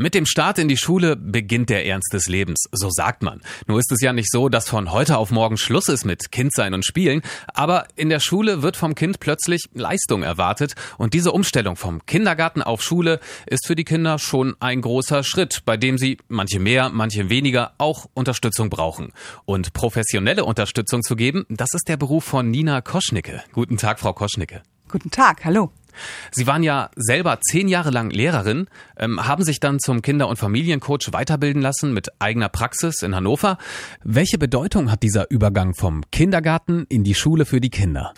Mit dem Start in die Schule beginnt der Ernst des Lebens, so sagt man. Nur ist es ja nicht so, dass von heute auf morgen Schluss ist mit Kindsein und Spielen, aber in der Schule wird vom Kind plötzlich Leistung erwartet und diese Umstellung vom Kindergarten auf Schule ist für die Kinder schon ein großer Schritt, bei dem sie manche mehr, manche weniger auch Unterstützung brauchen. Und professionelle Unterstützung zu geben, das ist der Beruf von Nina Koschnicke. Guten Tag, Frau Koschnicke. Guten Tag, hallo. Sie waren ja selber zehn Jahre lang Lehrerin, ähm, haben sich dann zum Kinder- und Familiencoach weiterbilden lassen mit eigener Praxis in Hannover. Welche Bedeutung hat dieser Übergang vom Kindergarten in die Schule für die Kinder?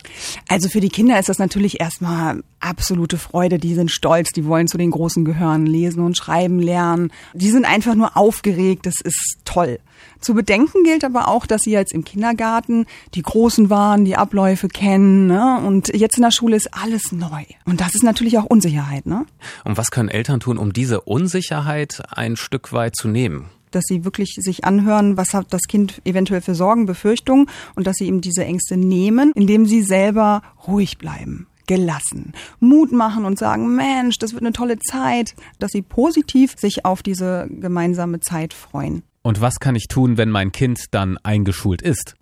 Also für die Kinder ist das natürlich erstmal absolute Freude. Die sind stolz, die wollen zu den Großen gehören, lesen und schreiben lernen. Die sind einfach nur aufgeregt, das ist toll. Zu bedenken gilt aber auch, dass sie jetzt im Kindergarten die Großen waren, die Abläufe kennen ne? und jetzt in der Schule ist alles neu. Und das ist natürlich auch Unsicherheit. Ne? Und was können Eltern tun, um diese Unsicherheit ein Stück weit zu nehmen? dass sie wirklich sich anhören, was hat das Kind eventuell für Sorgen, Befürchtungen und dass sie ihm diese Ängste nehmen, indem sie selber ruhig bleiben gelassen, Mut machen und sagen, Mensch, das wird eine tolle Zeit, dass sie positiv sich auf diese gemeinsame Zeit freuen. Und was kann ich tun, wenn mein Kind dann eingeschult ist?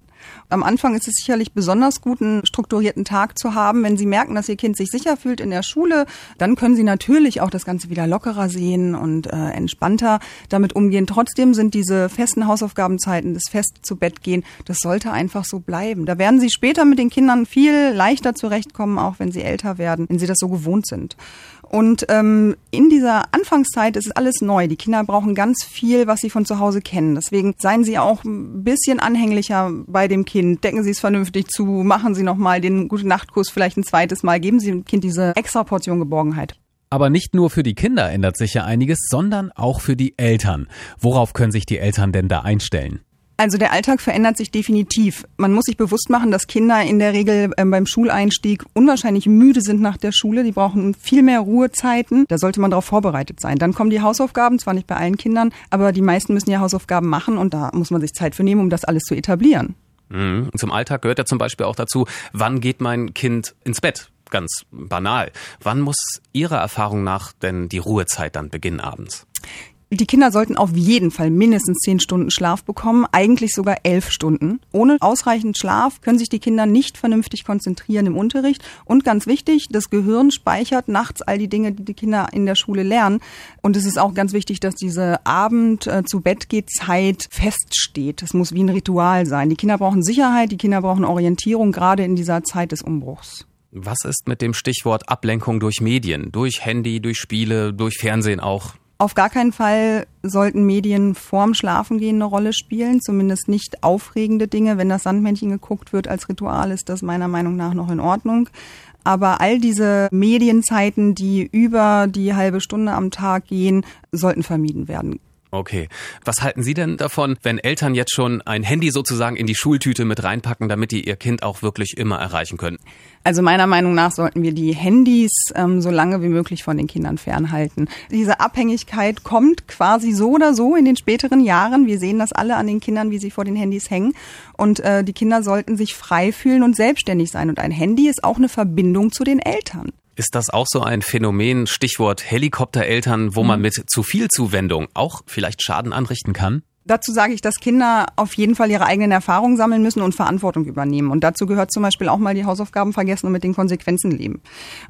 Am Anfang ist es sicherlich besonders gut, einen strukturierten Tag zu haben. Wenn Sie merken, dass Ihr Kind sich sicher fühlt in der Schule, dann können Sie natürlich auch das Ganze wieder lockerer sehen und äh, entspannter damit umgehen. Trotzdem sind diese festen Hausaufgabenzeiten, das fest zu Bett gehen, das sollte einfach so bleiben. Da werden Sie später mit den Kindern viel leichter zurechtkommen, auch wenn sie älter werden, wenn sie das so gewohnt sind. Und ähm, in dieser Anfangszeit ist alles neu. Die Kinder brauchen ganz viel, was sie von zu Hause kennen. Deswegen seien Sie auch ein bisschen anhänglicher bei dem Kind. Decken Sie es vernünftig zu, machen Sie nochmal den gute Nachtkuss vielleicht ein zweites Mal. Geben Sie dem Kind diese extra Portion Geborgenheit. Aber nicht nur für die Kinder ändert sich ja einiges, sondern auch für die Eltern. Worauf können sich die Eltern denn da einstellen? Also der Alltag verändert sich definitiv. Man muss sich bewusst machen, dass Kinder in der Regel ähm, beim Schuleinstieg unwahrscheinlich müde sind nach der Schule. Die brauchen viel mehr Ruhezeiten. Da sollte man darauf vorbereitet sein. Dann kommen die Hausaufgaben, zwar nicht bei allen Kindern, aber die meisten müssen ja Hausaufgaben machen und da muss man sich Zeit für nehmen, um das alles zu etablieren. Mhm. Zum Alltag gehört ja zum Beispiel auch dazu, wann geht mein Kind ins Bett? Ganz banal. Wann muss Ihrer Erfahrung nach denn die Ruhezeit dann beginnen abends? Die Kinder sollten auf jeden Fall mindestens zehn Stunden Schlaf bekommen, eigentlich sogar elf Stunden. Ohne ausreichend Schlaf können sich die Kinder nicht vernünftig konzentrieren im Unterricht. Und ganz wichtig, das Gehirn speichert nachts all die Dinge, die die Kinder in der Schule lernen. Und es ist auch ganz wichtig, dass diese Abend äh, zu Bett geht Zeit feststeht. Das muss wie ein Ritual sein. Die Kinder brauchen Sicherheit, die Kinder brauchen Orientierung, gerade in dieser Zeit des Umbruchs. Was ist mit dem Stichwort Ablenkung durch Medien, durch Handy, durch Spiele, durch Fernsehen auch? Auf gar keinen Fall sollten Medien vorm Schlafengehen eine Rolle spielen, zumindest nicht aufregende Dinge. Wenn das Sandmännchen geguckt wird als Ritual, ist das meiner Meinung nach noch in Ordnung. Aber all diese Medienzeiten, die über die halbe Stunde am Tag gehen, sollten vermieden werden. Okay. Was halten Sie denn davon, wenn Eltern jetzt schon ein Handy sozusagen in die Schultüte mit reinpacken, damit die ihr Kind auch wirklich immer erreichen können? Also meiner Meinung nach sollten wir die Handys ähm, so lange wie möglich von den Kindern fernhalten. Diese Abhängigkeit kommt quasi so oder so in den späteren Jahren. Wir sehen das alle an den Kindern, wie sie vor den Handys hängen. Und äh, die Kinder sollten sich frei fühlen und selbstständig sein. Und ein Handy ist auch eine Verbindung zu den Eltern. Ist das auch so ein Phänomen, Stichwort Helikoptereltern, wo man mhm. mit zu viel Zuwendung auch vielleicht Schaden anrichten kann? Dazu sage ich, dass Kinder auf jeden Fall ihre eigenen Erfahrungen sammeln müssen und Verantwortung übernehmen. Und dazu gehört zum Beispiel auch mal die Hausaufgaben vergessen und mit den Konsequenzen leben.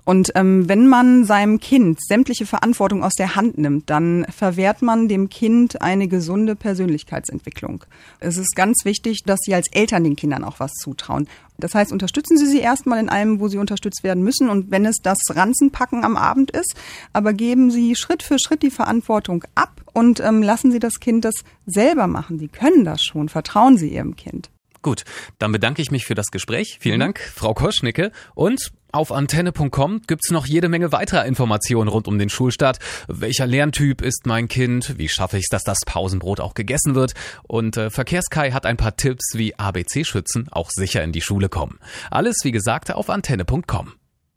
Und ähm, wenn man seinem Kind sämtliche Verantwortung aus der Hand nimmt, dann verwehrt man dem Kind eine gesunde Persönlichkeitsentwicklung. Es ist ganz wichtig, dass Sie als Eltern den Kindern auch was zutrauen. Das heißt, unterstützen Sie sie erstmal in allem, wo sie unterstützt werden müssen. Und wenn es das Ranzenpacken am Abend ist, aber geben Sie Schritt für Schritt die Verantwortung ab und ähm, lassen Sie das Kind das selber machen. Sie können das schon. Vertrauen Sie Ihrem Kind. Gut, dann bedanke ich mich für das Gespräch. Vielen mhm. Dank, Frau Koschnicke. Und auf antenne.com gibt's noch jede Menge weiterer Informationen rund um den Schulstart. Welcher Lerntyp ist mein Kind? Wie schaffe ich es, dass das Pausenbrot auch gegessen wird? Und äh, Verkehrskai hat ein paar Tipps, wie ABC-Schützen auch sicher in die Schule kommen. Alles, wie gesagt, auf antenne.com.